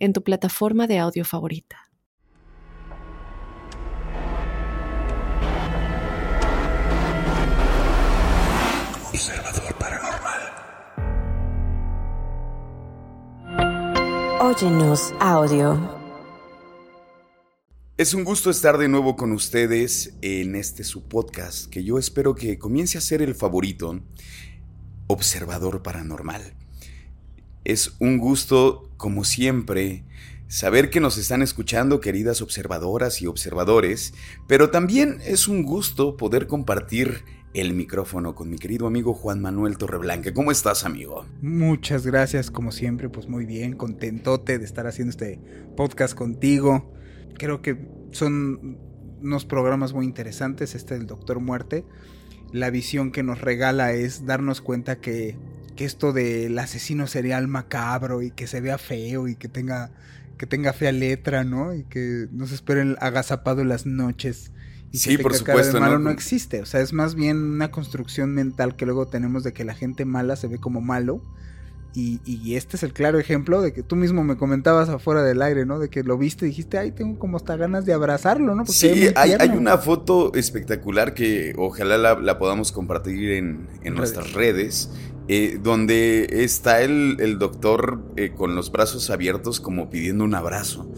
en tu plataforma de audio favorita. Observador Paranormal. Óyenos audio. Es un gusto estar de nuevo con ustedes en este su podcast que yo espero que comience a ser el favorito, Observador Paranormal. Es un gusto, como siempre, saber que nos están escuchando, queridas observadoras y observadores, pero también es un gusto poder compartir el micrófono con mi querido amigo Juan Manuel Torreblanca. ¿Cómo estás, amigo? Muchas gracias, como siempre, pues muy bien, contentote de estar haciendo este podcast contigo. Creo que son unos programas muy interesantes, este del Doctor Muerte. La visión que nos regala es darnos cuenta que, que esto del asesino serial macabro y que se vea feo y que tenga, que tenga fea letra, ¿no? Y que nos esperen agazapado en las noches. Y Sí, que por cara de supuesto, malo ¿no? no existe. O sea, es más bien una construcción mental que luego tenemos de que la gente mala se ve como malo. Y, y este es el claro ejemplo de que tú mismo me comentabas afuera del aire, ¿no? De que lo viste y dijiste, ay, tengo como hasta ganas de abrazarlo, ¿no? Porque Sí, hay, hay tierno". una foto espectacular que ojalá la, la podamos compartir en, en Redes. nuestras redes, eh, donde está el, el doctor eh, con los brazos abiertos como pidiendo un abrazo.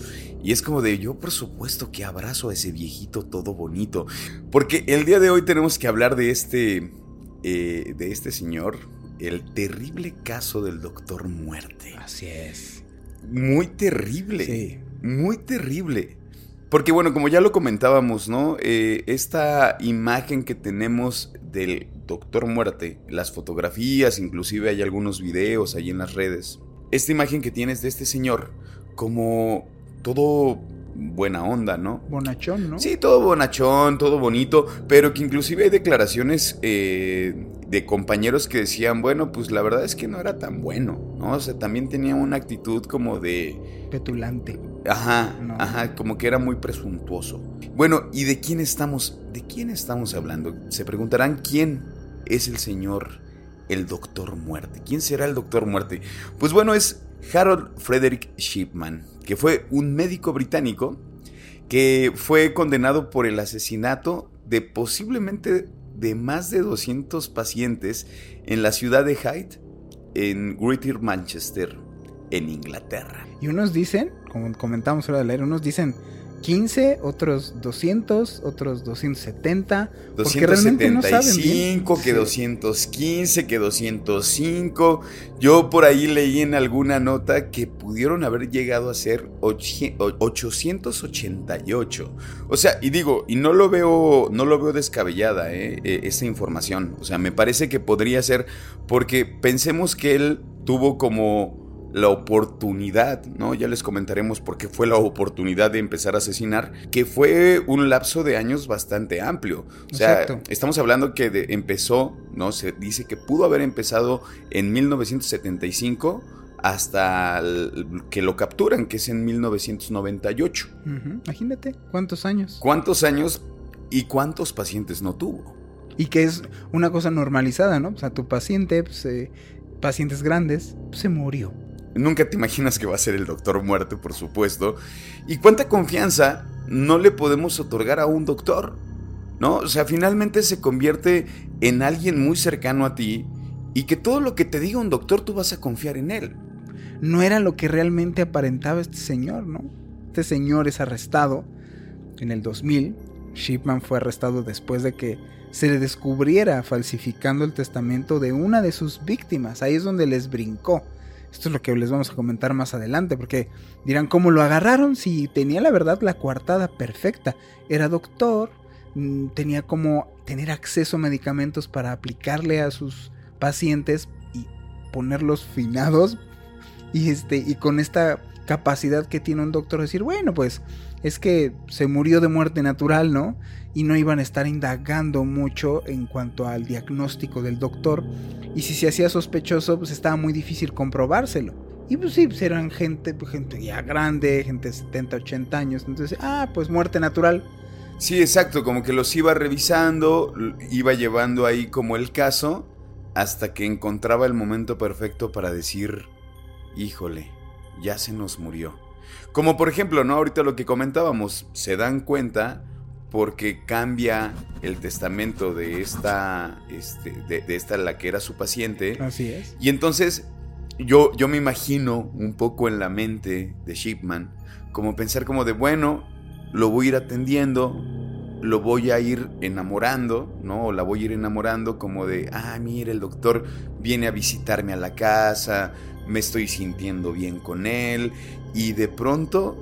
Y es como de, yo por supuesto que abrazo a ese viejito todo bonito. Porque el día de hoy tenemos que hablar de este, eh, de este señor, el terrible caso del doctor muerte. Así es. Muy terrible. Sí. Muy terrible. Porque bueno, como ya lo comentábamos, ¿no? Eh, esta imagen que tenemos del Doctor Muerte, las fotografías, inclusive hay algunos videos ahí en las redes. Esta imagen que tienes de este señor como todo buena onda, ¿no? Bonachón, ¿no? Sí, todo bonachón, todo bonito, pero que inclusive hay declaraciones eh, de compañeros que decían, bueno, pues la verdad es que no era tan bueno, ¿no? O sea, también tenía una actitud como de... Petulante. Ajá, No. ajá, como que era muy presuntuoso. Bueno, ¿y de quién estamos? ¿De quién estamos hablando? Se preguntarán quién es el señor, el Doctor Muerte. ¿Quién será el Doctor Muerte? Pues bueno, es Harold Frederick Shipman, que fue un médico británico que fue condenado por el asesinato de posiblemente de más de 200 pacientes en la ciudad de Hyde, en Greater Manchester, en Inglaterra. Y unos dicen, como comentamos fuera del aire, unos dicen 15, otros 200, otros 270. Porque realmente no saben bien. 275, que Sí. 215, que 205. Yo por ahí leí en alguna nota que pudieron haber llegado a ser ochi- o- 888. O sea, y digo, y no lo veo, no lo veo descabellada, eh, eh, esta información. O sea, me parece que podría ser porque pensemos que él tuvo como la oportunidad, ¿no? Ya les comentaremos por qué fue la oportunidad de empezar a asesinar, que fue un lapso de años bastante amplio. O sea, Exacto. estamos hablando que de- empezó, ¿no? Se dice que pudo haber empezado en 1975 hasta el- que lo capturan, que es en 1998. Ujú, Imagínate, ¿cuántos años? ¿Cuántos años y cuántos pacientes no tuvo? Y que es una cosa normalizada, ¿no? O sea, tu paciente, pues, eh, pacientes grandes, pues, se murió. Nunca te imaginas que va a ser el doctor muerte, por supuesto. ¿Y cuánta confianza no le podemos otorgar a un doctor? ¿No? O sea, finalmente se convierte en alguien muy cercano a ti y que todo lo que te diga un doctor tú vas a confiar en él. No era lo que realmente aparentaba este señor, ¿no? Este señor es arrestado en el 2000. Shipman fue arrestado después de que se le descubriera falsificando el testamento de una de sus víctimas. Ahí es donde les brincó. Esto es lo que les vamos a comentar más adelante, porque dirán, ¿cómo lo agarraron? Si tenía la verdad la coartada perfecta. Era doctor, mm, tenía como tener acceso a medicamentos para aplicarle a sus pacientes y ponerlos finados. Y, este, y con esta capacidad que tiene un doctor de decir, bueno, pues es que se murió de muerte natural, ¿no? Y no iban a estar indagando mucho en cuanto al diagnóstico del doctor. Y si se hacía sospechoso, pues estaba muy difícil comprobárselo. Y pues sí, pues eran gente, pues gente ya grande, gente de 70, 80 años. Entonces, ah, pues muerte natural. Sí, exacto, como que los iba revisando, iba llevando ahí como el caso, hasta que encontraba el momento perfecto para decir, híjole, ya se nos murió. Como por ejemplo, ¿no? Ahorita lo que comentábamos, se dan cuenta porque cambia el testamento de esta, este, de, esta la que era su paciente. Así es. Y entonces yo, yo me imagino un poco en la mente de Shipman, como pensar como de, bueno, lo voy a ir atendiendo, lo voy a ir enamorando, ¿no? O la voy a ir enamorando como de, ah, mire, el doctor viene a visitarme a la casa, me estoy sintiendo bien con él, y de pronto,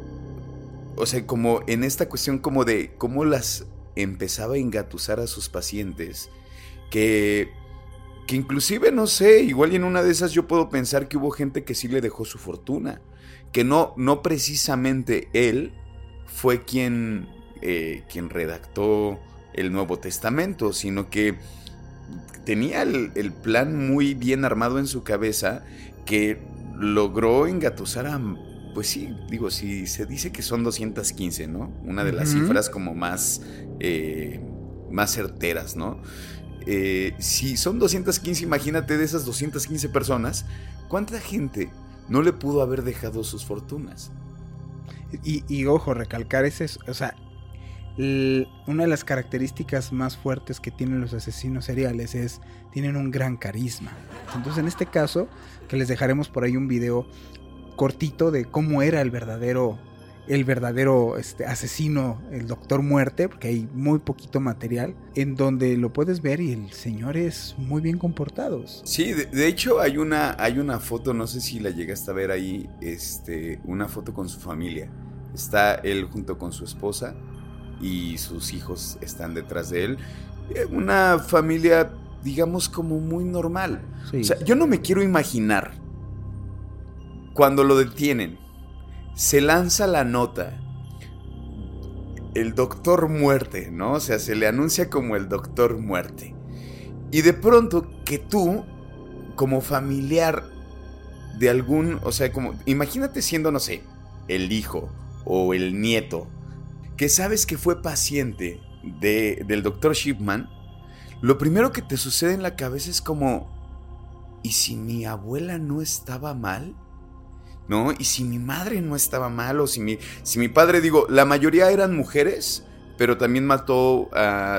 o sea, como en esta cuestión como de cómo las empezaba a engatusar a sus pacientes, que, que inclusive, no sé, igual en una de esas yo puedo pensar que hubo gente que sí le dejó su fortuna, que no, no precisamente él fue quien, eh, quien redactó el Nuevo Testamento, sino que tenía el, plan muy bien armado en su cabeza que logró engatusar a pues sí, digo, si se dice que son 215, ¿no? Una de las cifras como más, eh, más certeras, ¿no? Eh, si son 215, imagínate de esas 215 personas, ¿cuánta gente no le pudo haber dejado sus fortunas? Y, ojo, recalcar ese, o sea, una de las características más fuertes que tienen los asesinos seriales es tienen un gran carisma. Entonces, en este caso, que les dejaremos por ahí un video cortito de cómo era el verdadero el verdadero este, asesino, el Doctor Muerte, porque hay muy poquito material, en donde lo puedes ver y el señor es muy bien comportado. Sí, de, hecho hay una, hay una foto, no sé si la llegaste a ver ahí, este, una foto con su familia. Está él junto con su esposa y sus hijos están detrás de él. Eh, una familia, digamos, como muy normal. O sea, yo no me quiero imaginar cuando lo detienen, se lanza la nota. El doctor muerte, ¿no? O sea, se le anuncia como el doctor muerte. Y de pronto que tú, como familiar de algún, o sea, como, imagínate siendo, no sé, el hijo o el nieto, que sabes que fue paciente de, del doctor Shipman, lo primero que te sucede en la cabeza es como, ¿y si mi abuela no estaba mal? ¿no? Y si mi madre no estaba mal, o si mi, si mi padre, digo, la mayoría eran mujeres, pero también mató,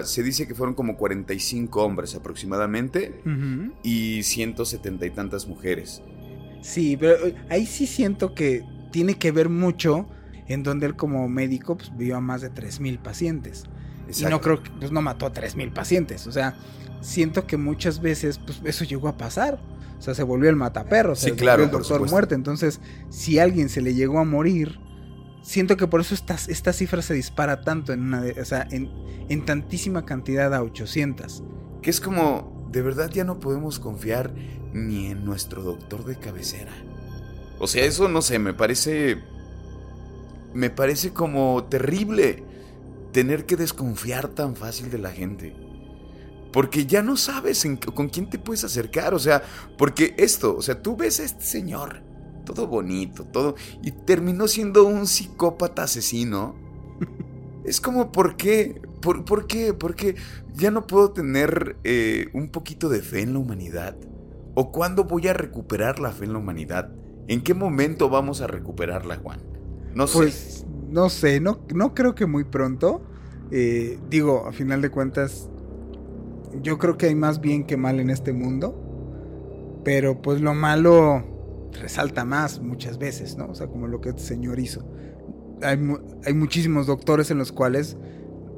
se dice que fueron como 45 hombres aproximadamente y 170 y tantas mujeres. Sí, pero eh, ahí sí siento que tiene que ver mucho en donde él como médico pues, vio a más de 3.000 pacientes. Y no creo que pues, no mató a 3.000 pacientes. O sea, siento que muchas veces pues, eso llegó a pasar. O sea, se volvió el mataperro, se claro, el doctor muerte. Entonces, si alguien se le llegó a morir, siento que por eso esta, esta cifra se dispara tanto en una o sea, en, en tantísima cantidad a 800. Que es como, de verdad ya no podemos confiar ni en nuestro doctor de cabecera. O sea, eso no sé, me parece. Me parece como terrible tener que desconfiar tan fácil de la gente. Porque ya no sabes con quién te puedes acercar. O sea, porque esto, o sea, tú ves a este señor, todo bonito, todo, y terminó siendo un psicópata asesino. Es como, ¿por qué? ¿Por, por qué? Porque ya no puedo tener eh, un poquito de fe en la humanidad. ¿O cuándo voy a recuperar la fe en la humanidad? ¿En qué momento vamos a recuperarla, Juan? No sé. Pues, no sé, no, no creo que muy pronto. Eh, digo, a final de cuentas, yo creo que hay más bien que mal en este mundo, pero pues lo malo resalta más muchas veces, ¿no? O sea, como lo que este señor hizo. Hay, hay muchísimos doctores en los cuales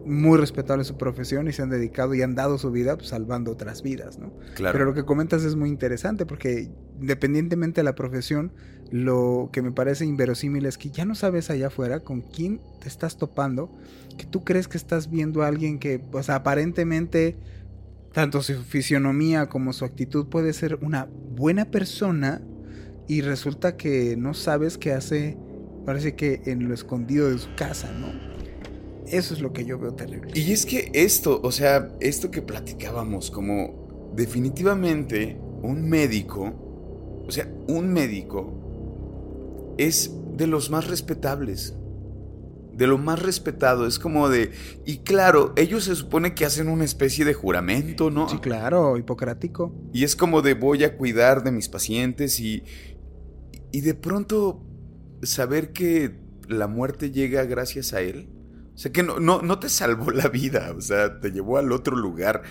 muy respetable su profesión y se han dedicado y han dado su vida pues, salvando otras vidas, ¿no? Claro. Pero lo que comentas es muy interesante porque independientemente de la profesión, lo que me parece inverosímil es que ya no sabes allá afuera con quién te estás topando, que tú crees que estás viendo a alguien que, pues aparentemente tanto su fisionomía como su actitud puede ser una buena persona y resulta que no sabes qué hace Parece que en lo escondido de su casa, ¿no? Eso es lo que yo veo terrible. Y es que esto, o sea, esto que platicábamos, como definitivamente un médico, o sea, un médico es de los más respetables de lo más respetado. Es como de. Y claro, ellos se supone que hacen una especie de juramento, ¿no? Sí, claro, hipocrático. Y es como de voy a cuidar de mis pacientes y. Y de pronto saber que la muerte llega gracias a él. O sea, que no, no, no te salvó la vida, o sea, te llevó al otro lugar.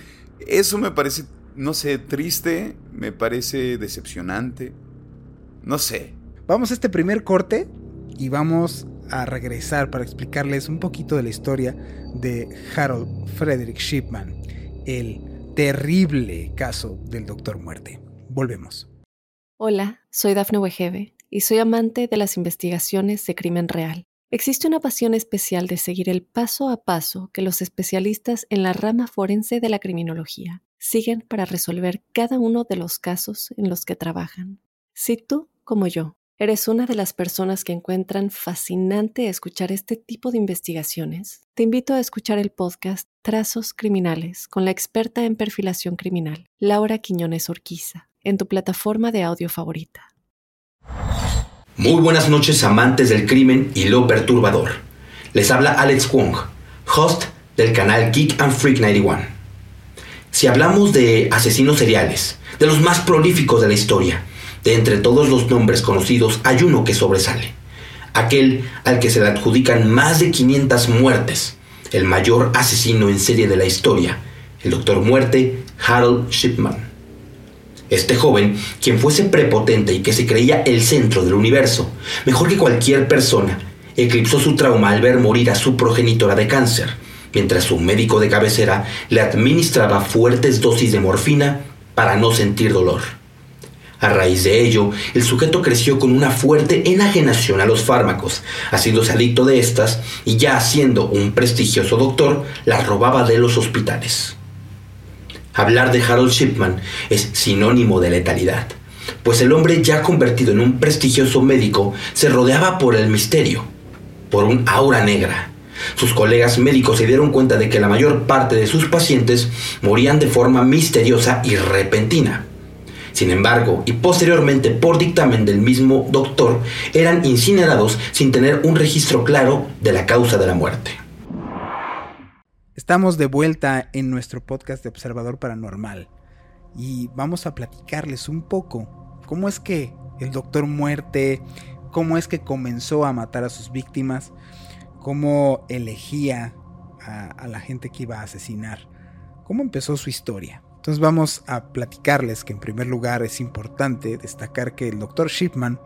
Eso me parece, no sé, triste, me parece decepcionante. No sé. Vamos a este primer corte y vamos a regresar para explicarles un poquito de la historia de Harold Frederick Shipman, el terrible caso del Doctor Muerte. Volvemos. Hola, soy Dafne Wegebe y soy amante de las investigaciones de crimen real. Existe una pasión especial de seguir el paso a paso que los especialistas en la rama forense de la criminología siguen para resolver cada uno de los casos en los que trabajan. Si tú, como yo, ¿Eres una de las personas que encuentran fascinante escuchar este tipo de investigaciones? Te invito a escuchar el podcast Trazos Criminales con la experta en perfilación criminal, Laura Quiñones Orquiza, en tu plataforma de audio favorita. Muy buenas noches amantes del crimen y lo perturbador. Les habla Alex Wong, host del canal Geek and Freak 91. Si hablamos de asesinos seriales, de los más prolíficos de la historia, de entre todos los nombres conocidos hay uno que sobresale, aquel al que se le adjudican más de 500 muertes, el mayor asesino en serie de la historia, el Doctor Muerte Harold Shipman. Este joven, quien fuese prepotente y que se creía el centro del universo, mejor que cualquier persona, eclipsó su trauma al ver morir a su progenitora de cáncer, mientras su médico de cabecera le administraba fuertes dosis de morfina para no sentir dolor. A raíz de ello, el sujeto creció con una fuerte enajenación a los fármacos, haciéndose adicto de estas y ya siendo un prestigioso doctor, las robaba de los hospitales. Hablar de Harold Shipman es sinónimo de letalidad, pues el hombre ya convertido en un prestigioso médico se rodeaba por el misterio, por un aura negra. Sus colegas médicos se dieron cuenta de que la mayor parte de sus pacientes morían de forma misteriosa y repentina sin embargo, y posteriormente por dictamen del mismo doctor, eran incinerados sin tener un registro claro de la causa de la muerte. Estamos de vuelta en nuestro podcast de Observador Paranormal y vamos a platicarles un poco cómo es que el doctor muerte, cómo es que comenzó a matar a sus víctimas, cómo elegía a, a la gente que iba a asesinar, cómo empezó su historia. Entonces vamos a platicarles que en primer lugar es importante destacar que el doctor Shipman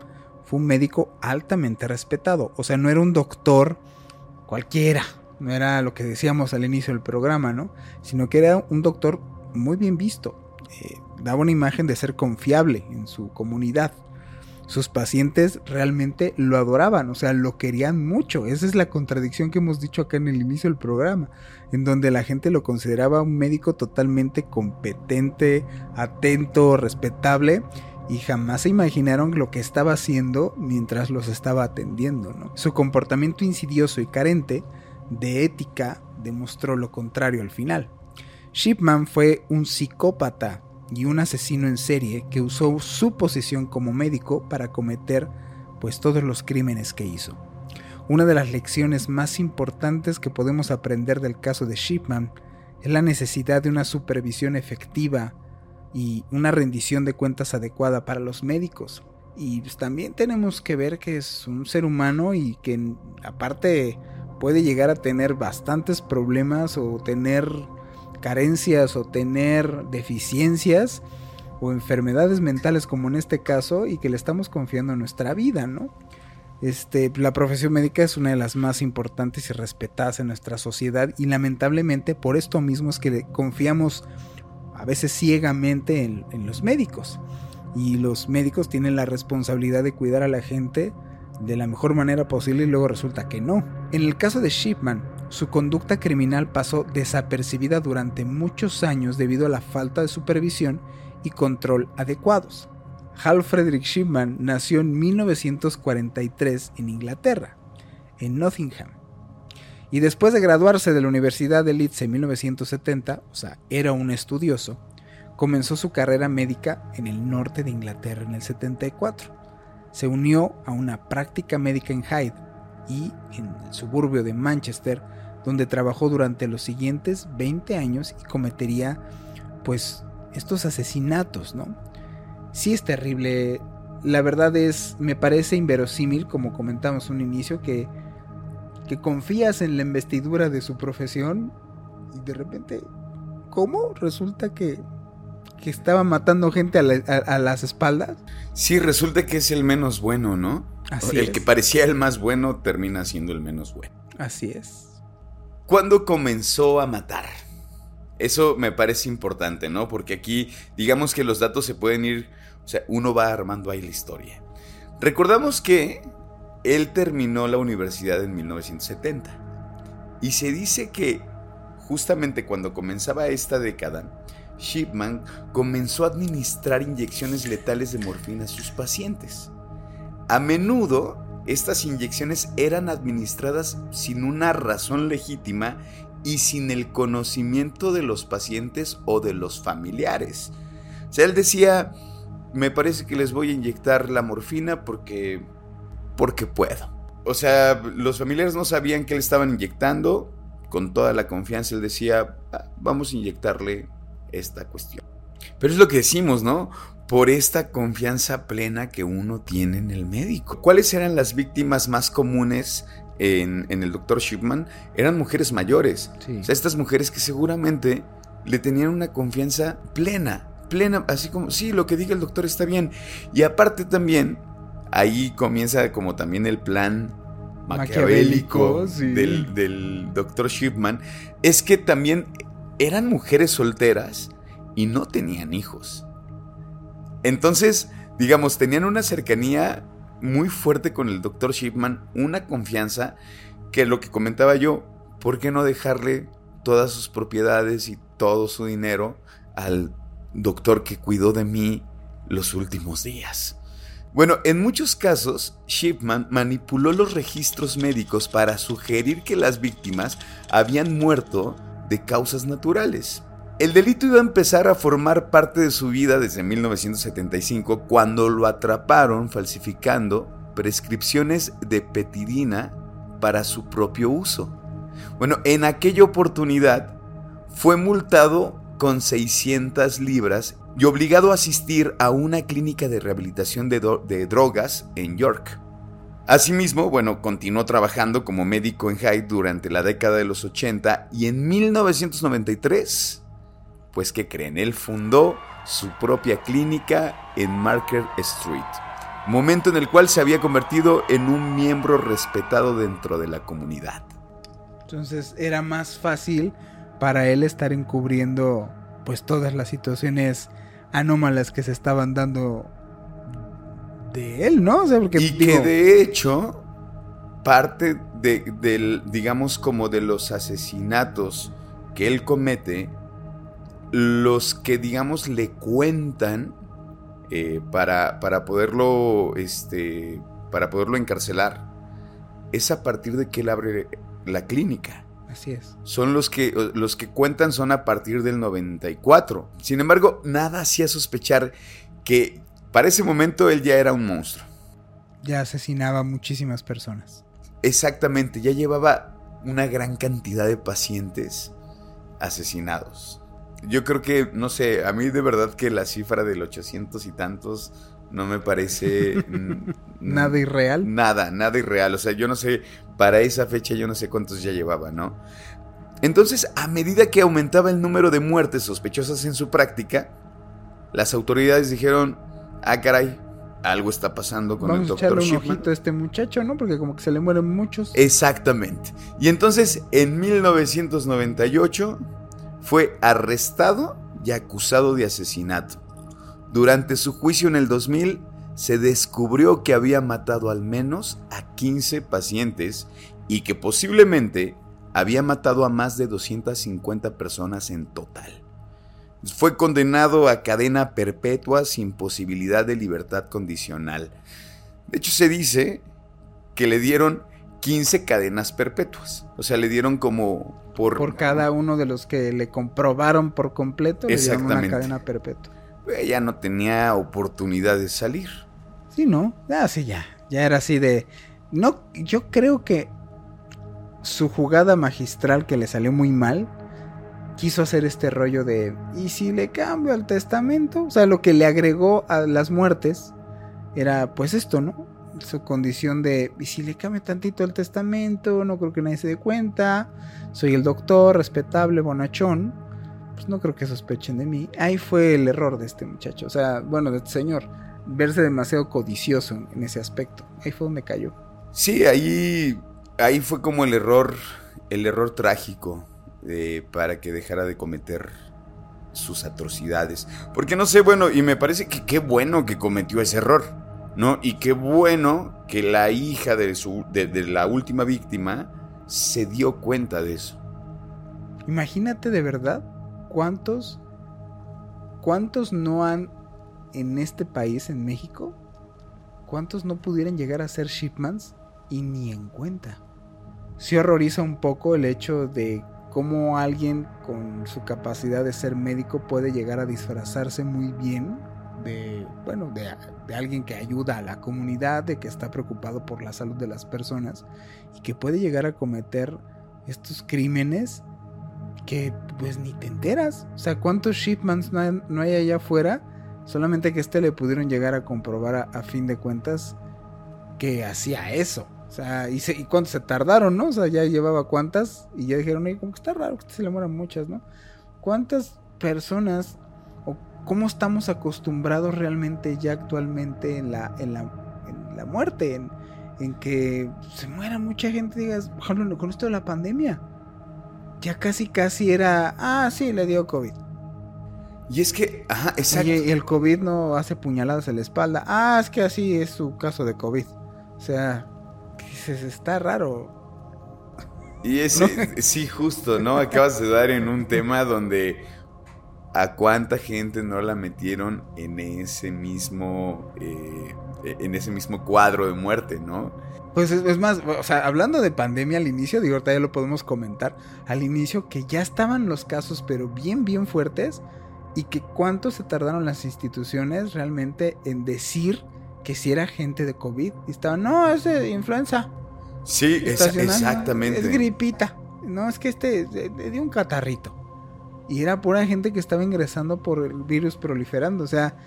fue un médico altamente respetado. O sea, no era un doctor cualquiera, no era lo que decíamos al inicio del programa, ¿no? Sino que era un doctor muy bien visto. Eh, daba una imagen de ser confiable en su comunidad sus pacientes realmente lo adoraban, o sea, lo querían mucho. Esa es la contradicción que hemos dicho acá en el inicio del programa, en donde la gente lo consideraba un médico totalmente competente, atento, respetable. Y jamás se imaginaron lo que estaba haciendo mientras los estaba atendiendo. Su comportamiento insidioso y carente de ética demostró lo contrario al final. Shipman fue un psicópata y un asesino en serie que usó su posición como médico para cometer pues todos los crímenes que hizo. Una de las lecciones más importantes que podemos aprender del caso de Shipman es la necesidad de una supervisión efectiva y una rendición de cuentas adecuada para los médicos. Y pues, también tenemos que ver que es un ser humano y que aparte puede llegar a tener bastantes problemas o tener carencias o tener deficiencias o enfermedades mentales como en este caso y que le estamos confiando en nuestra vida, ¿no? Este, la profesión médica es una de las más importantes y respetadas en nuestra sociedad y lamentablemente por esto mismo es que confiamos a veces ciegamente en, en los médicos y los médicos tienen la responsabilidad de cuidar a la gente de la mejor manera posible y luego resulta que no. En el caso de Shipman, su conducta criminal pasó desapercibida durante muchos años debido a la falta de supervisión y control adecuados. Hal Frederick Shipman nació en 1943 en Inglaterra, en Nottingham. Y después de graduarse de la Universidad de Leeds en 1970, o sea, era un estudioso, comenzó su carrera médica en el norte de Inglaterra en el 74. Se unió a una práctica médica en Hyde y en el suburbio de Manchester, donde trabajó durante los siguientes 20 años y cometería pues estos asesinatos, ¿no? Sí es terrible. La verdad es, me parece inverosímil, como comentamos un inicio, que que confías en la investidura de su profesión y de repente, ¿cómo? Resulta que, que estaba matando gente a, las espaldas. Sí, resulta que es el menos bueno, ¿no? Así el que parecía el más bueno termina siendo el menos bueno. Así es. ¿Cuándo comenzó a matar? Eso me parece importante, ¿no? Porque aquí, digamos que los datos se pueden ir, o sea, uno va armando ahí la historia. Recordamos que él terminó la universidad en 1970. Y se dice que justamente cuando comenzaba esta década, Shipman comenzó a administrar inyecciones letales de morfina a sus pacientes. A menudo, estas inyecciones eran administradas sin una razón legítima y sin el conocimiento de los pacientes o de los familiares. O sea, él decía, me parece que les voy a inyectar la morfina porque porque puedo. O sea, los familiares no sabían que le estaban inyectando. Con toda la confianza él decía, vamos a inyectarle esta cuestión. Pero es lo que decimos, ¿no? Por esta confianza plena que uno tiene en el médico. ¿Cuáles eran las víctimas más comunes en, el doctor Shipman? Eran mujeres mayores. O sea, estas mujeres que seguramente le tenían una confianza plena, plena, así como, sí, lo que diga el doctor está bien. Y aparte también ahí comienza como también el plan maquiavélico, del, del doctor Shipman, es que también eran mujeres solteras y no tenían hijos. Entonces, digamos, tenían una cercanía muy fuerte con el doctor Shipman, una confianza que lo que comentaba yo, ¿por qué no dejarle todas sus propiedades y todo su dinero al doctor que cuidó de mí los últimos días? Bueno, en muchos casos, Shipman manipuló los registros médicos para sugerir que las víctimas habían muerto de causas naturales. El delito iba a empezar a formar parte de su vida desde 1975 cuando lo atraparon falsificando prescripciones de petidina para su propio uso. Bueno, en aquella oportunidad fue multado con 600 libras y obligado a asistir a una clínica de rehabilitación de, drogas en York. Asimismo, bueno, continuó trabajando como médico en Hyde durante la década de los 80 y en 1993, pues que creen, él fundó su propia clínica en Marker Street, momento en el cual se había convertido en un miembro respetado dentro de la comunidad. Entonces era más fácil para él estar encubriendo pues todas las situaciones anómalas que se estaban dando de él, ¿no? y que de hecho, parte de, del, digamos, como de los asesinatos que él comete, los que, digamos, le cuentan eh, para, para poderlo, este, para poderlo encarcelar, es a partir de que él abre la clínica. Así es. Son los que, los que cuentan son a partir del 94. Sin embargo, nada hacía sospechar que para ese momento él ya era un monstruo. Ya asesinaba a muchísimas personas. Exactamente, ya llevaba una gran cantidad de pacientes asesinados. Yo creo que, no sé, a mí de verdad que la cifra del 800 y tantos no me parece... nada irreal. Nada, nada irreal. O sea, yo no sé, para esa fecha yo no sé cuántos ya llevaba, ¿no? Entonces, a medida que aumentaba el número de muertes sospechosas en su práctica, las autoridades dijeron, ah, caray, algo está pasando con el doctor Shipman. un ojito a este muchacho, ¿no? Porque como que se le mueren muchos. Exactamente. Y entonces, en 1998, fue arrestado y acusado de asesinato. Durante su juicio en el 2000, se descubrió que había matado al menos a 15 pacientes y que posiblemente había matado a más de 250 personas en total. Fue condenado a cadena perpetua sin posibilidad de libertad condicional. De hecho, se dice que le dieron 15 cadenas perpetuas. O sea, le dieron como por... Por cada uno de los que le comprobaron por completo, le dieron una cadena perpetua. Ella no tenía oportunidad de salir. Sí, ¿no? Ah, sí, ya. Ya era así de... No, yo creo que su jugada magistral que le salió muy mal, quiso hacer este rollo de, ¿y si le cambio al testamento? O sea, lo que le agregó a las muertes era pues esto, ¿no? Su condición de, ¿y si le cambio tantito el testamento? No creo que nadie se dé cuenta. Soy el doctor, respetable, bonachón. Pues no creo que sospechen de mí. Ahí fue el error de este muchacho. O sea, bueno, de este señor. Verse demasiado codicioso en ese aspecto. Ahí fue donde cayó. Sí, ahí ahí fue como el error, el error trágico eh, para que dejara de cometer sus atrocidades. Porque no sé, bueno, y me parece que qué bueno que cometió ese error, ¿no? Y qué bueno que la hija de, su, de, la última víctima se dio cuenta de eso. Imagínate de verdad cuántos, cuántos no han en este país, en México, cuántos no pudieran llegar a ser shipmans y ni en cuenta sí horroriza un poco el hecho de cómo alguien con su capacidad de ser médico puede llegar a disfrazarse muy bien de, bueno, de, alguien que ayuda a la comunidad, de que está preocupado por la salud de las personas y que puede llegar a cometer estos crímenes que pues ni te enteras. O sea, ¿cuántos shipmans no hay, no hay allá afuera? Solamente que este le pudieron llegar a comprobar a, fin de cuentas que hacía eso. O sea, y, se, y cuánto se tardaron, ¿no? O sea, ya llevaba cuántas y ya dijeron, como que está raro que se le mueran muchas, ¿no? ¿Cuántas personas cómo estamos acostumbrados realmente ya actualmente en la, en la, en la muerte? En, en que se muera mucha gente, digas, por ejemplo, con esto de la pandemia. Ya casi, casi era, ah, sí, le dio COVID. Y es que, ajá, exacto. Oye, y el COVID no hace puñaladas en la espalda. Ah, es que así es su caso de COVID. O sea, está raro. Y ese, sí, justo, ¿no? Acabas de dar en un tema donde a cuánta gente no la metieron en ese mismo, eh, en ese mismo cuadro de muerte, ¿no? Pues es, más, o sea, hablando de pandemia al inicio, digo, ahorita ya lo podemos comentar, al inicio que ya estaban los casos, pero bien, bien fuertes, y que cuánto se tardaron las instituciones realmente en decir que si era gente de COVID. Y estaban, no, es de influenza. Sí, es, exactamente. Es gripita. No, es que este le dio un catarrito. Y era pura gente que estaba ingresando por el virus proliferando. O sea,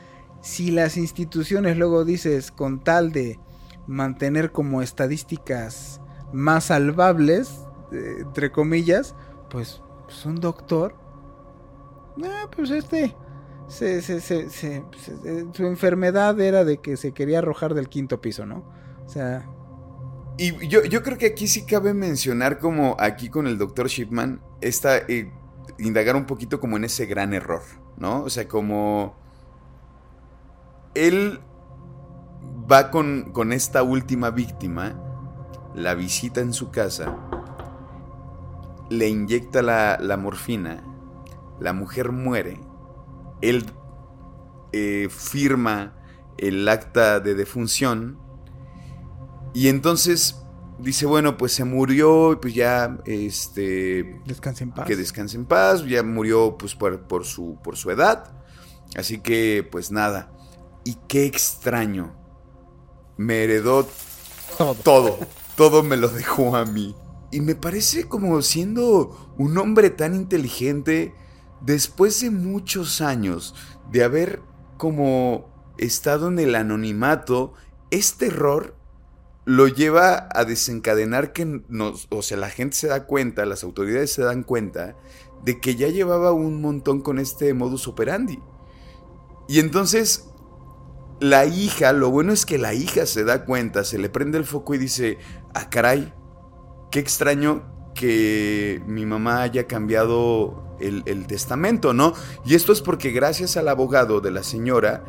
si las instituciones luego dices con tal de mantener como estadísticas más salvables, eh, entre comillas, pues, pues un doctor, ah, pues este se, se, se, eh, su enfermedad era de que se quería arrojar del quinto piso, ¿no? O sea... Y yo, yo creo que aquí sí cabe mencionar como aquí con el doctor Shipman, esta, indagar un poquito como en ese gran error, ¿no? O sea, como... Él va con, con esta última víctima, la visita en su casa, le inyecta la, la morfina, la mujer muere él eh, firma el acta de defunción y entonces dice, bueno, pues se murió, pues ya, este... Descanse en paz. Que descanse en paz, ya murió pues por, su, por su edad. Así que, pues nada. Y qué extraño. Me heredó todo. Todo, todo me lo dejó a mí. Y me parece como siendo un hombre tan inteligente, después de muchos años de haber como estado en el anonimato, este error lo lleva a desencadenar que o sea, la gente se da cuenta, las autoridades se dan cuenta de que ya llevaba un montón con este modus operandi. Y entonces la hija, lo bueno es que la hija se da cuenta, se le prende el foco y dice, ah, caray, qué extraño que mi mamá haya cambiado el, testamento, ¿no? Y esto es porque gracias al abogado de la señora,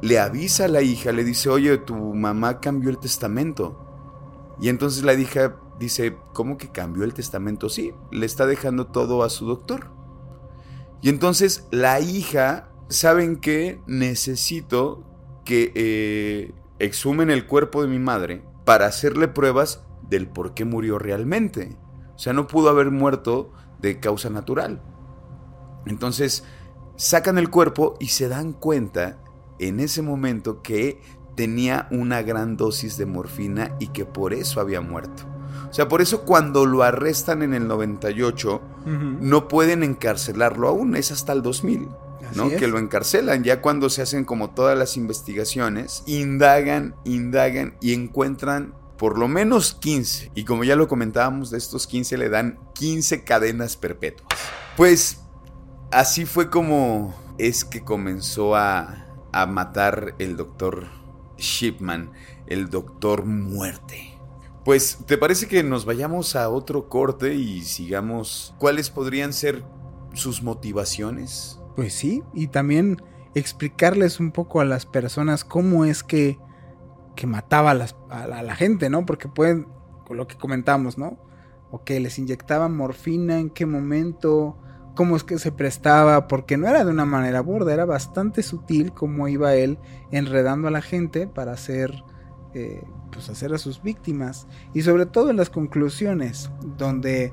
le avisa a la hija, le dice, oye, tu mamá cambió el testamento. Y entonces la hija dice, ¿cómo que cambió el testamento? Sí, le está dejando todo a su doctor. Y entonces la hija, ¿saben qué? Necesito que eh, exhumen el cuerpo de mi madre para hacerle pruebas del por qué murió realmente. O sea, no pudo haber muerto de causa natural. Entonces, sacan el cuerpo y se dan cuenta en ese momento que tenía una gran dosis de morfina y que por eso había muerto. O sea, por eso cuando lo arrestan en el 98, no pueden encarcelarlo aún, es hasta el 2000. ¿no? Que lo encarcelan ya cuando se hacen como todas las investigaciones, indagan, indagan y encuentran por lo menos 15. Y como ya lo comentábamos, de estos 15 le dan 15 cadenas perpetuas. Pues así fue como es que comenzó a, a matar el doctor Shipman, el doctor muerte. Pues, ¿te parece que nos vayamos a otro corte y sigamos cuáles podrían ser sus motivaciones? Pues sí, y también explicarles un poco a las personas cómo es que, que mataba a, la gente, ¿no? Porque pueden, con lo que comentamos, ¿no? O que les inyectaban morfina, en qué momento, cómo es que se prestaba, porque no era de una manera burda, era bastante sutil cómo iba él enredando a la gente para hacer eh, pues hacer a sus víctimas. Y sobre todo en las conclusiones donde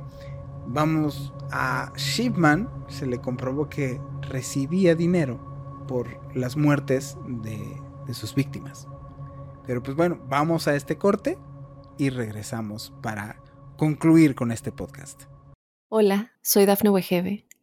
vamos a Shipman se le comprobó que recibía dinero por las muertes de, sus víctimas. Pero pues bueno vamos a este corte y regresamos para concluir con este podcast. Hola soy Dafne Wegebe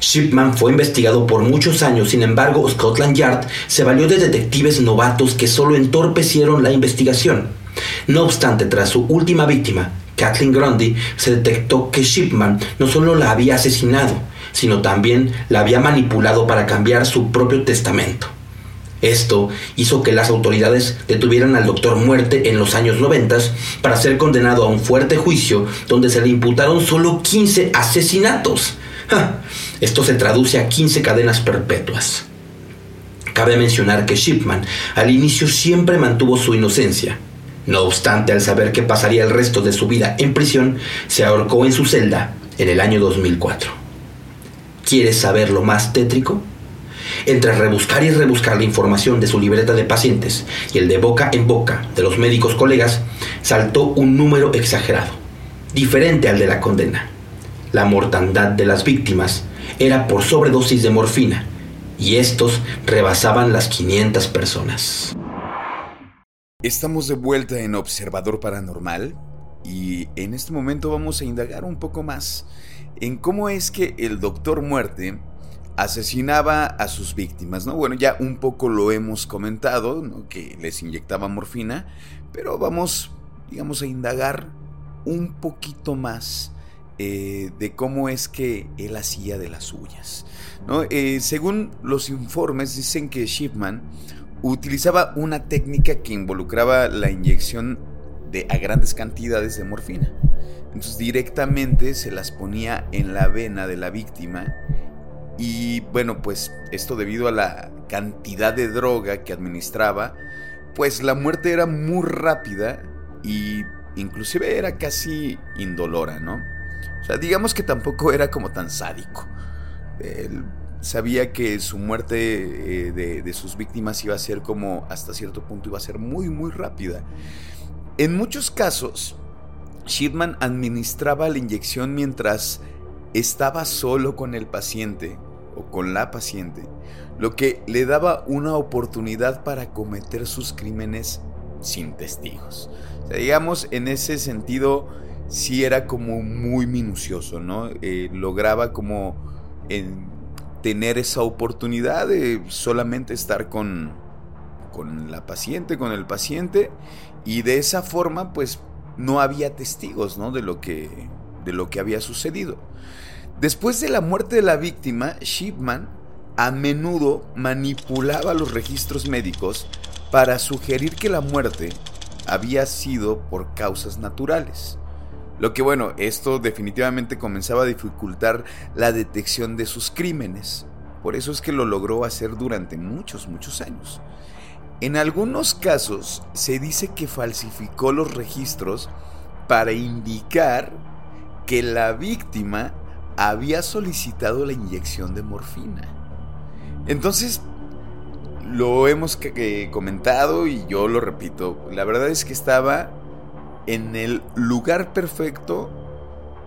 Shipman fue investigado por muchos años, sin embargo, Scotland Yard se valió de detectives novatos que solo entorpecieron la investigación. No obstante, tras su última víctima, Kathleen Grundy, se detectó que Shipman no solo la había asesinado, sino también la había manipulado para cambiar su propio testamento. Esto hizo que las autoridades detuvieran al doctor Muerte en los años 90 para ser condenado a un fuerte juicio donde se le imputaron solo 15 asesinatos. Esto se traduce a 15 cadenas perpetuas. Cabe mencionar que Shipman al inicio siempre mantuvo su inocencia. No obstante, al saber que pasaría el resto de su vida en prisión, se ahorcó en su celda en el año 2004. ¿Quieres saber lo más tétrico? Entre rebuscar y rebuscar la información de su libreta de pacientes y el de boca en boca de los médicos colegas, saltó un número exagerado, diferente al de la condena. La mortandad de las víctimas era por sobredosis de morfina y estos rebasaban las 500 personas. Estamos de vuelta en Observador Paranormal y en este momento vamos a indagar un poco más en cómo es que el Doctor Muerte asesinaba a sus víctimas, ¿no? Bueno, ya un poco lo hemos comentado, que les inyectaba morfina, pero vamos, digamos, a indagar un poquito más eh, de cómo es que él hacía de las suyas. Eh, según los informes, dicen que Shipman utilizaba una técnica que involucraba la inyección de, a grandes cantidades de morfina. Entonces directamente se las ponía en la vena de la víctima y bueno, pues esto debido a la cantidad de droga que administraba, pues la muerte era muy rápida y inclusive era casi indolora, ¿no? Digamos que tampoco era como tan sádico. Él sabía que su muerte eh, de, sus víctimas iba a ser como hasta cierto punto iba a ser muy muy rápida. En muchos casos, Shipman administraba la inyección mientras estaba solo con el paciente o con la paciente, lo que le daba una oportunidad para cometer sus crímenes sin testigos. digamos, en ese sentido, sí era como muy minucioso, ¿no? Eh, lograba como tener esa oportunidad de solamente estar con, con la paciente, con el paciente, y de esa forma pues no había testigos, ¿no? De lo que, de lo que había sucedido. Después de la muerte de la víctima, Shipman a menudo manipulaba los registros médicos para sugerir que la muerte había sido por causas naturales. Lo que bueno, esto definitivamente comenzaba a dificultar la detección de sus crímenes. Por eso es que lo logró hacer durante muchos, muchos años. En algunos casos se dice que falsificó los registros para indicar que la víctima había solicitado la inyección de morfina. Entonces, lo hemos comentado y yo lo repito, la verdad es que estaba en el lugar perfecto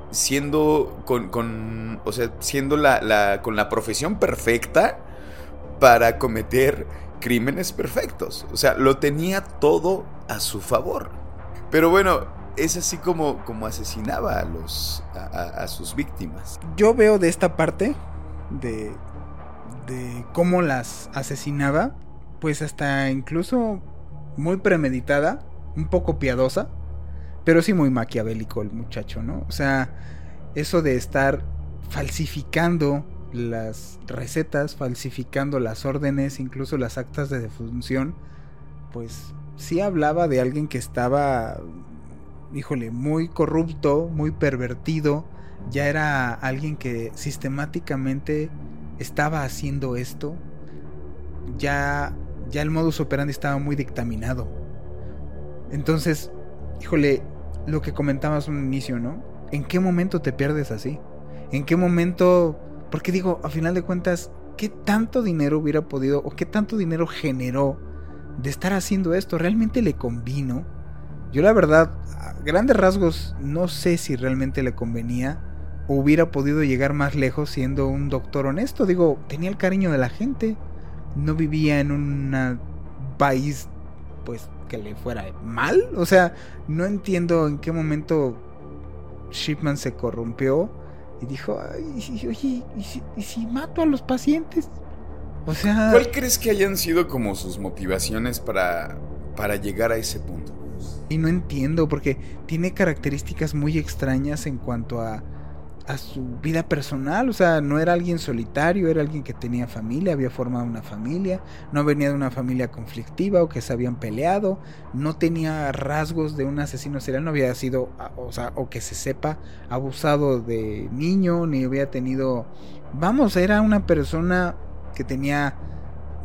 siendo con, o sea, siendo la, con la profesión perfecta para cometer crímenes perfectos. O sea, lo tenía todo a su favor. Pero bueno, es así como, como asesinaba a, los, a, sus víctimas. Yo veo de esta parte de, de cómo las asesinaba, pues hasta incluso muy premeditada, un poco piadosa, pero sí muy maquiavélico el muchacho, ¿no? O sea, eso de estar falsificando las recetas, falsificando las órdenes, incluso las actas de defunción, pues sí hablaba de alguien que estaba híjole, muy corrupto, muy pervertido, ya era alguien que sistemáticamente estaba haciendo esto, ya, ya el modus operandi estaba muy dictaminado. Entonces, híjole, lo que comentabas un inicio, ¿no? ¿En qué momento te pierdes así? ¿En qué momento? Porque digo, a final de cuentas, ¿qué tanto dinero hubiera podido o qué tanto dinero generó de estar haciendo esto? ¿Realmente le convino? Yo la verdad, a grandes rasgos, no sé si realmente le convenía o hubiera podido llegar más lejos siendo un doctor honesto. Digo, tenía el cariño de la gente. No vivía en un país, pues, que le fuera mal. O sea, no entiendo en qué momento Shipman se corrompió y dijo, Ay, oye, ¿y si, mato a los pacientes? O sea... ¿Cuál crees que hayan sido como sus motivaciones para, para llegar a ese punto? Y no entiendo porque tiene características muy extrañas en cuanto a, a su vida personal. O sea, no era alguien solitario, era alguien que tenía familia, había formado una familia, no venía de una familia conflictiva o que se habían peleado, no tenía rasgos de un asesino serial, no había sido, o sea, o que se sepa, abusado de niño, ni había tenido... Vamos, era una persona que tenía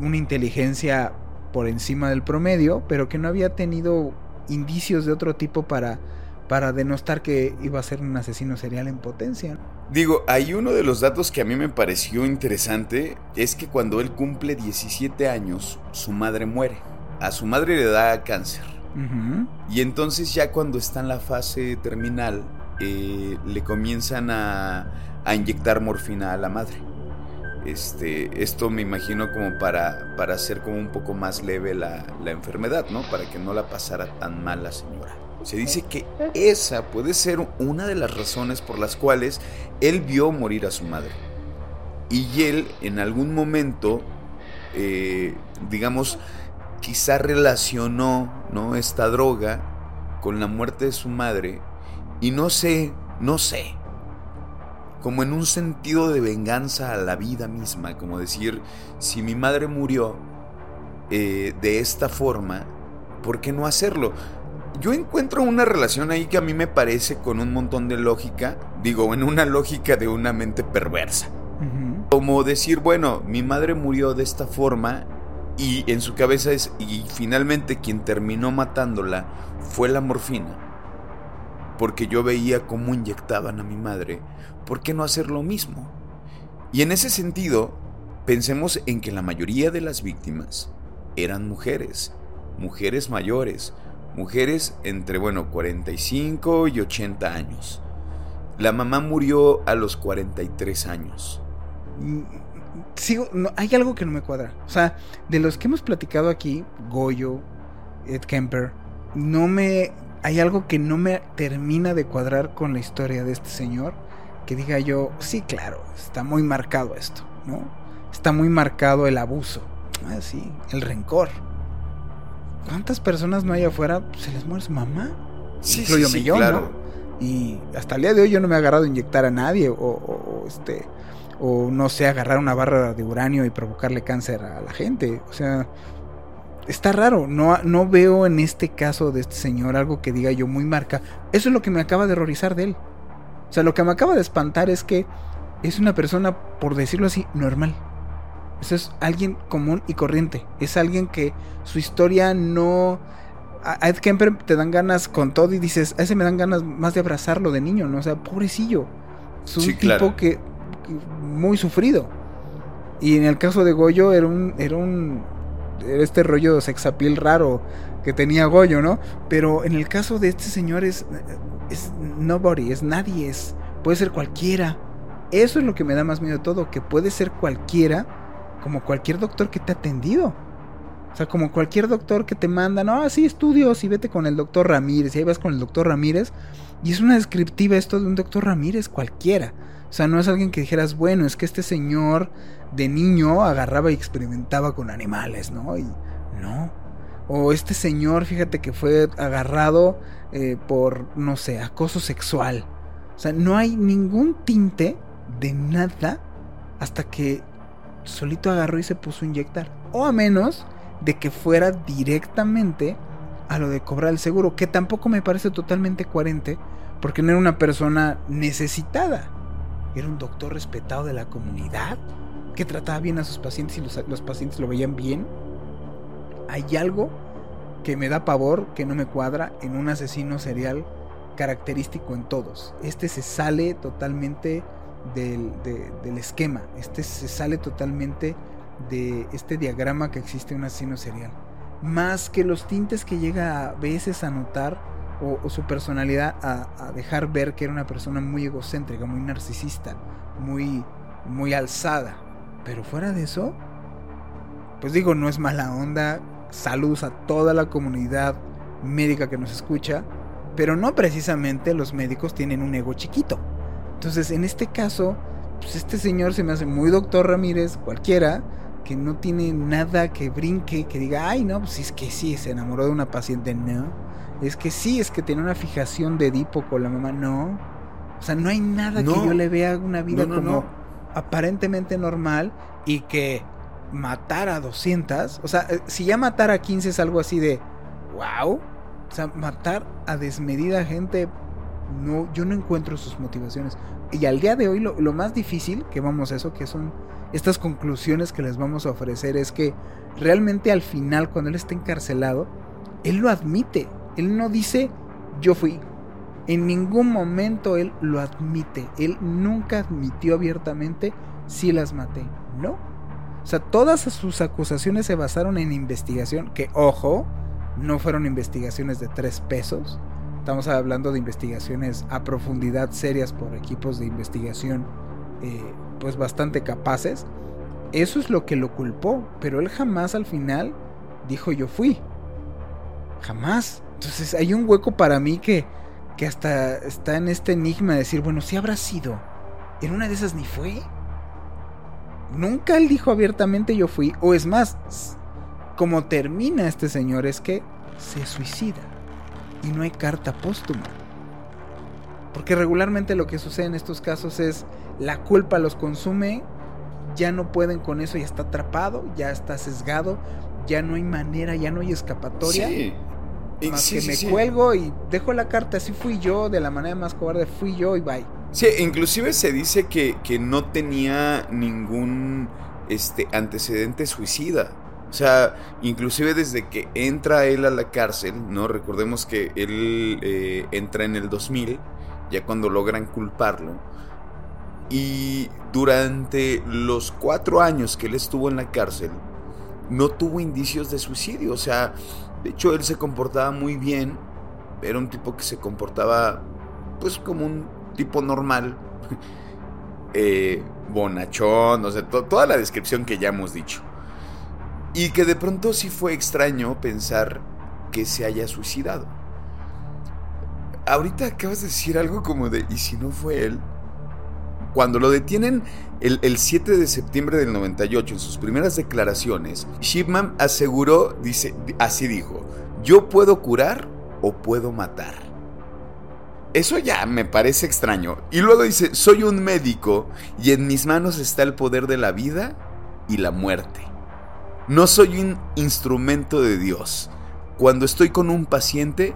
una inteligencia por encima del promedio, pero que no había tenido indicios de otro tipo para, para denostar que iba a ser un asesino serial en potencia. Digo, hay uno de los datos que a mí me pareció interesante, es que cuando él cumple 17 años, su madre muere. A su madre le da cáncer. Y entonces ya cuando está en la fase terminal, eh, le comienzan a, a inyectar morfina a la madre. Este, esto me imagino como para, para hacer como un poco más leve la, enfermedad, ¿no? Para que no la pasara tan mal la señora. Se dice que esa puede ser una de las razones por las cuales él vio morir a su madre. Y él en algún momento, eh, digamos, quizá relacionó ¿no? esta droga con la muerte de su madre. Y no sé, no sé, como en un sentido de venganza a la vida misma, como decir, si mi madre murió eh, de esta forma, ¿por qué no hacerlo? Yo encuentro una relación ahí que a mí me parece con un montón de lógica, digo, en una lógica de una mente perversa. Como decir, bueno, mi madre murió de esta forma y en su cabeza es, y finalmente quien terminó matándola fue la morfina porque yo veía cómo inyectaban a mi madre, ¿por qué no hacer lo mismo? Y en ese sentido, pensemos en que la mayoría de las víctimas eran mujeres, mujeres mayores, mujeres entre, bueno, 45 y 80 años. La mamá murió a los 43 años. Mm, sigo, no, hay algo que no me cuadra. O sea, de los que hemos platicado aquí, Goyo, Ed Kemper, no me hay algo que no me termina de cuadrar con la historia de este señor. Que diga yo, sí, claro, está muy marcado esto, ¿no? Está muy marcado el abuso, ah, sí, el rencor. ¿Cuántas personas no hay afuera? Se les muere su mamá. Sí, sí, sí claro. Y hasta el día de hoy yo no me he agarrado a inyectar a nadie o, este o no sé, agarrar una barra de uranio y provocarle cáncer a la gente. O sea, está raro. No, no veo en este caso de este señor algo que diga yo muy marca. Eso es lo que me acaba de horrorizar de él. O sea, lo que me acaba de espantar es que es una persona, por decirlo así, normal. Eso es alguien común y corriente. Es alguien que su historia no... A Ed Kemper te dan ganas con todo y dices, a ese me dan ganas más de abrazarlo de niño, ¿no? O sea, pobrecillo. Es un tipo que muy sufrido. Y en el caso de Goyo era un era un era este rollo sexapil raro que tenía Goyo, ¿no? Pero en el caso de este señor es es nobody, es nadie, es puede ser cualquiera. Eso es lo que me da más miedo de todo, que puede ser cualquiera, como cualquier doctor que te ha atendido. O sea, como cualquier doctor que te manda, no, así estudios y vete con el doctor Ramírez, y ahí vas con el doctor Ramírez, y es una descriptiva esto de un doctor Ramírez cualquiera. O sea, no es alguien que dijeras, bueno, es que este señor de niño agarraba y experimentaba con animales, ¿no? Y no. O este señor, fíjate que fue agarrado eh, por, no sé, acoso sexual. O sea, no hay ningún tinte de nada hasta que solito agarró y se puso a inyectar. O a menos de que fuera directamente a lo de cobrar el seguro, que tampoco me parece totalmente coherente, porque no era una persona necesitada. Era un doctor respetado de la comunidad, que trataba bien a sus pacientes y los, los pacientes lo veían bien. Hay algo que me da pavor, que no me cuadra en un asesino serial característico en todos. Este se sale totalmente del, esquema, este se sale totalmente de este diagrama que existe en un asesino serial. Más que los tintes que llega a veces a notar o, su personalidad a, a, dejar ver que era una persona muy egocéntrica, muy narcisista, muy, muy alzada. Pero fuera de eso, pues digo, no es mala onda. Saludos a toda la comunidad médica que nos escucha. Pero no precisamente los médicos tienen un ego chiquito. Entonces, en este caso, pues este señor se me hace muy doctor Ramírez, cualquiera, que no tiene nada que brinque, que diga, ay, no, pues es que sí, se enamoró de una paciente, no. Es que sí, es que tiene una fijación de Edipo con la mamá, no. O sea, no hay nada que yo le vea una vida como aparentemente normal y que matar a 200, o sea, eh, si ya matar a 15 es algo así de, wow, o sea, matar a desmedida gente, no, yo no encuentro sus motivaciones. Y al día de hoy lo, lo más difícil, que vamos a eso, que son estas conclusiones que les vamos a ofrecer, es que realmente al final, cuando él está encarcelado, él lo admite. Él no dice, yo fui. En ningún momento él lo admite. Él nunca admitió abiertamente si las maté. No. O sea, todas sus acusaciones se basaron en investigación, que ojo, no fueron investigaciones de tres pesos. Estamos hablando de investigaciones a profundidad serias por equipos de investigación eh, pues bastante capaces. Eso es lo que lo culpó, pero él jamás al final dijo yo fui. Jamás. Entonces hay un hueco para mí que, que hasta está en este enigma de decir, bueno, si habrá sido. En una de esas ni fue. Nunca él dijo abiertamente yo fui. O es más, como termina este señor es que se suicida. Y no hay carta póstuma. Porque regularmente lo que sucede en estos casos es la culpa los consume, ya no pueden con eso, ya está atrapado, ya está sesgado, ya no hay manera, ya no hay escapatoria. Sí. Más que me cuelgo y dejo la carta, así fui yo, de la manera más cobarde fui yo y bye. Sí, inclusive se dice que, que no tenía ningún este, antecedente suicida. O sea, inclusive desde que entra él a la cárcel, ¿no? Recordemos que él eh, entra en el 2000, ya cuando logran culparlo. Y durante los cuatro años que él estuvo en la cárcel, no tuvo indicios de suicidio. O sea, de hecho, él se comportaba muy bien. Era un tipo que se comportaba, pues, como un tipo normal. eh, bonachón, o sea, toda la descripción que ya hemos dicho. Y que de pronto sí fue extraño pensar que se haya suicidado. Ahorita acabas de decir algo como de, ¿y si no fue él? Cuando lo detienen el, el, 7 de septiembre del 98, en sus primeras declaraciones, Shipman aseguró, dice, así dijo, yo puedo curar o puedo matar. Eso ya me parece extraño. Y luego dice, soy un médico y en mis manos está el poder de la vida y la muerte. No soy un instrumento de Dios. Cuando estoy con un paciente,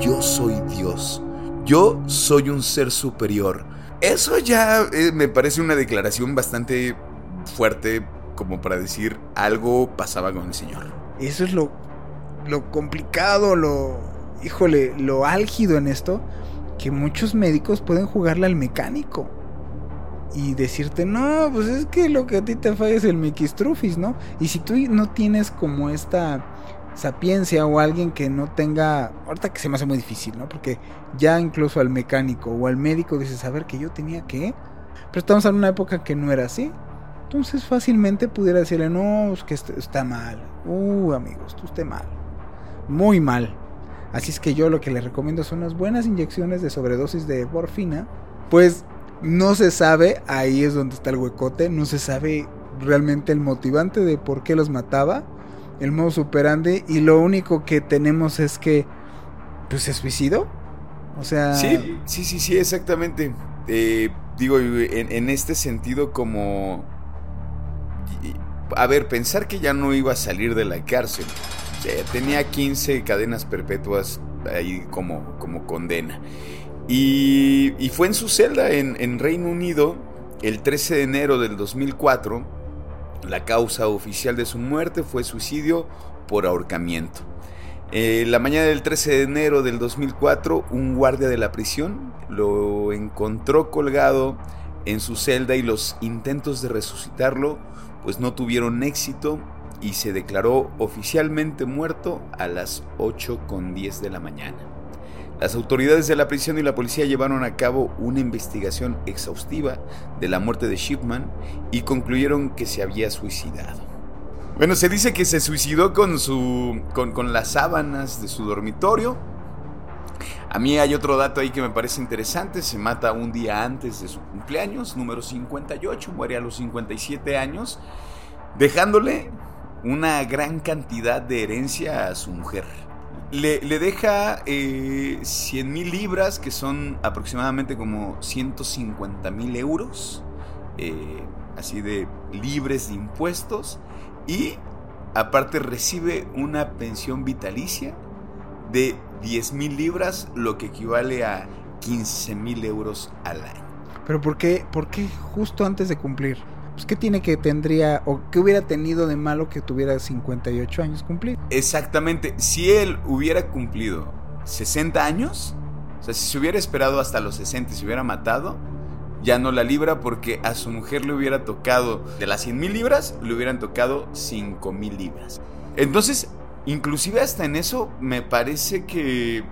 yo soy Dios. Yo soy un ser superior. Eso ya eh, me parece una declaración bastante fuerte como para decir algo pasaba con el Señor. Eso es lo, lo complicado, lo, híjole, lo álgido en esto, que muchos médicos pueden jugarle al mecánico y decirte, no, pues es que lo que a ti te falla es el Mickey ¿no? Y si tú no tienes como esta sapiencia o alguien que no tenga, ahorita que se me hace muy difícil, ¿no? Porque ya incluso al mecánico o al médico dices, a ver, que yo tenía que, pero estamos en una época que no era así. Entonces fácilmente pudiera decirle, no, es que está mal. Uh, amigos, tú esté mal. Muy mal. Así es que yo lo que le recomiendo son unas buenas inyecciones de sobredosis de morfina. Pues no se sabe, ahí es donde está el huecote, no se sabe realmente el motivante de por qué los mataba el modo superande y lo único que tenemos es que pues se suicidó. O sea... Sí, sí, sí, sí, exactamente. Eh, digo, en, este sentido como... A ver, pensar que ya no iba a salir de la cárcel. tenía 15 cadenas perpetuas ahí como, como condena. Y, fue en su celda en, en Reino Unido el 13 de enero del 2004 la causa oficial de su muerte fue suicidio por ahorcamiento. Eh, la mañana del 13 de enero del 2004, un guardia de la prisión lo encontró colgado en su celda y los intentos de resucitarlo pues no tuvieron éxito y se declaró oficialmente muerto a las 8.10 de la mañana. Las autoridades de la prisión y la policía llevaron a cabo una investigación exhaustiva de la muerte de Shipman y concluyeron que se había suicidado. Bueno, se dice que se suicidó con, su, con, las sábanas de su dormitorio. A mí hay otro dato ahí que me parece interesante. Se mata un día antes de su cumpleaños, número 58, muere a los 57 años, dejándole una gran cantidad de herencia a su mujer. Le, deja eh, 100 mil libras, que son aproximadamente como 150 mil euros, eh, así de libres de impuestos, y aparte recibe una pensión vitalicia de 10 mil libras, lo que equivale a 15 mil euros al año. ¿Pero por qué, por qué justo antes de cumplir? Pues ¿qué tiene que tendría o qué hubiera tenido de malo que tuviera 58 años cumplido? Exactamente, si él hubiera cumplido 60 años, o sea, si se hubiera esperado hasta los 60 y se hubiera matado, ya no la libra porque a su mujer le hubiera tocado, de las 100 mil libras, le hubieran tocado 5 mil libras. Entonces, inclusive hasta en eso me parece que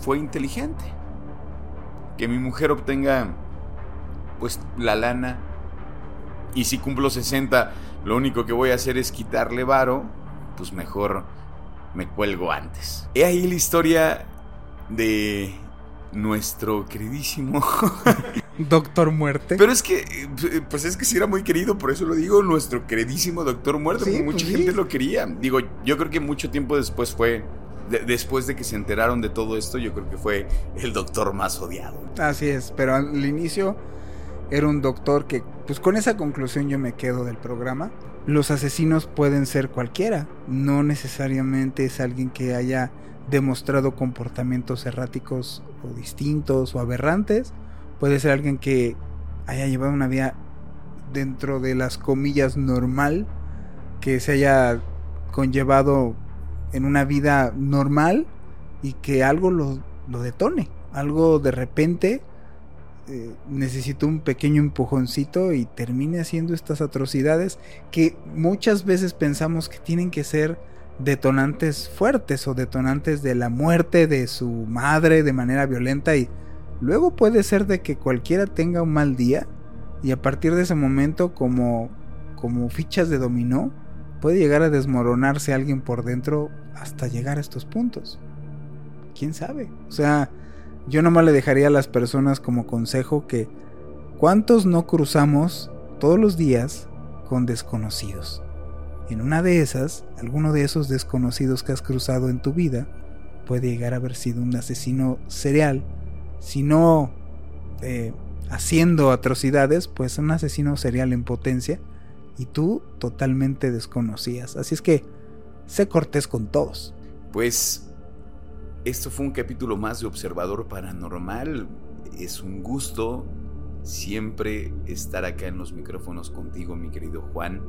fue inteligente. Que mi mujer obtenga pues la lana y si cumplo 60, lo único que voy a hacer es quitarle varo, pues mejor me cuelgo antes. He ahí la historia de nuestro queridísimo Doctor Muerte. Pero es que, pues es que si era muy querido, por eso lo digo, nuestro queridísimo Doctor Muerte, porque mucha pues gente lo quería. Digo, yo creo que mucho tiempo después fue, después de que se enteraron de todo esto, yo creo que fue el doctor más odiado. Así es, pero al inicio era un doctor que, pues con esa conclusión yo me quedo del programa. Los asesinos pueden ser cualquiera, no necesariamente es alguien que haya demostrado comportamientos erráticos o distintos o aberrantes, puede ser alguien que haya llevado una vida dentro de las comillas normal, que se haya conllevado en una vida normal y que algo lo, lo detone, algo de repente eh, necesito un pequeño empujoncito y termine haciendo estas atrocidades que muchas veces pensamos que tienen que ser detonantes fuertes o detonantes de la muerte de su madre de manera violenta y luego puede ser de que cualquiera tenga un mal día y a partir de ese momento como como fichas de dominó puede llegar a desmoronarse alguien por dentro hasta llegar a estos puntos. ¿Quién sabe? O sea, yo nomás le dejaría a las personas como consejo que ¿cuántos no cruzamos todos los días con desconocidos? En una de esas, alguno de esos desconocidos que has cruzado en tu vida puede llegar a haber sido un asesino serial si no eh, haciendo atrocidades, pues un asesino serial en potencia y tú totalmente desconocías. Así es que sé cortés con todos. Pues esto fue un capítulo más de Observador Paranormal. Es un gusto siempre estar acá en los micrófonos contigo, mi querido Juan.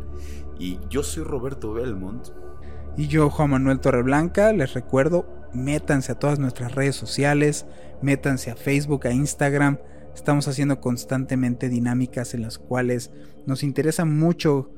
Y yo soy Roberto Belmont. Y yo, Juan Manuel Torreblanca, les recuerdo, métanse a todas nuestras redes sociales, métanse a Facebook, a Instagram. Estamos haciendo constantemente dinámicas en las cuales nos interesa mucho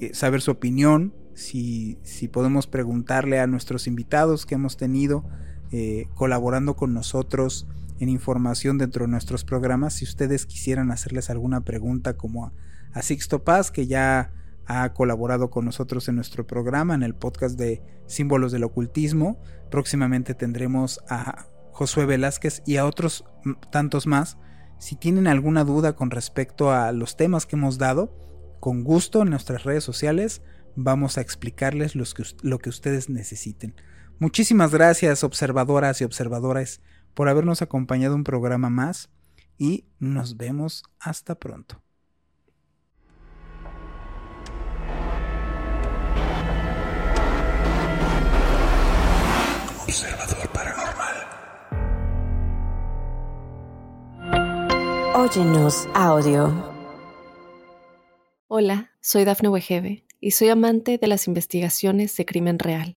eh, saber su opinión, si, si, podemos preguntarle a nuestros invitados que hemos tenido eh, colaborando con nosotros en información dentro de nuestros programas. Si ustedes quisieran hacerles alguna pregunta como a, a Sixto Paz, que ya ha colaborado con nosotros en nuestro programa, en el podcast de Símbolos del Ocultismo. Próximamente tendremos a Josué Velázquez y a otros tantos más. Si tienen alguna duda con respecto a los temas que hemos dado, con gusto en nuestras redes sociales vamos a explicarles lo que ustedes necesiten. Muchísimas gracias observadoras y observadores por habernos acompañado un programa más y nos vemos hasta pronto. Observador Paranormal. Óyenos audio. Hola, soy Dafne Wegebe y soy amante de las investigaciones de crimen real.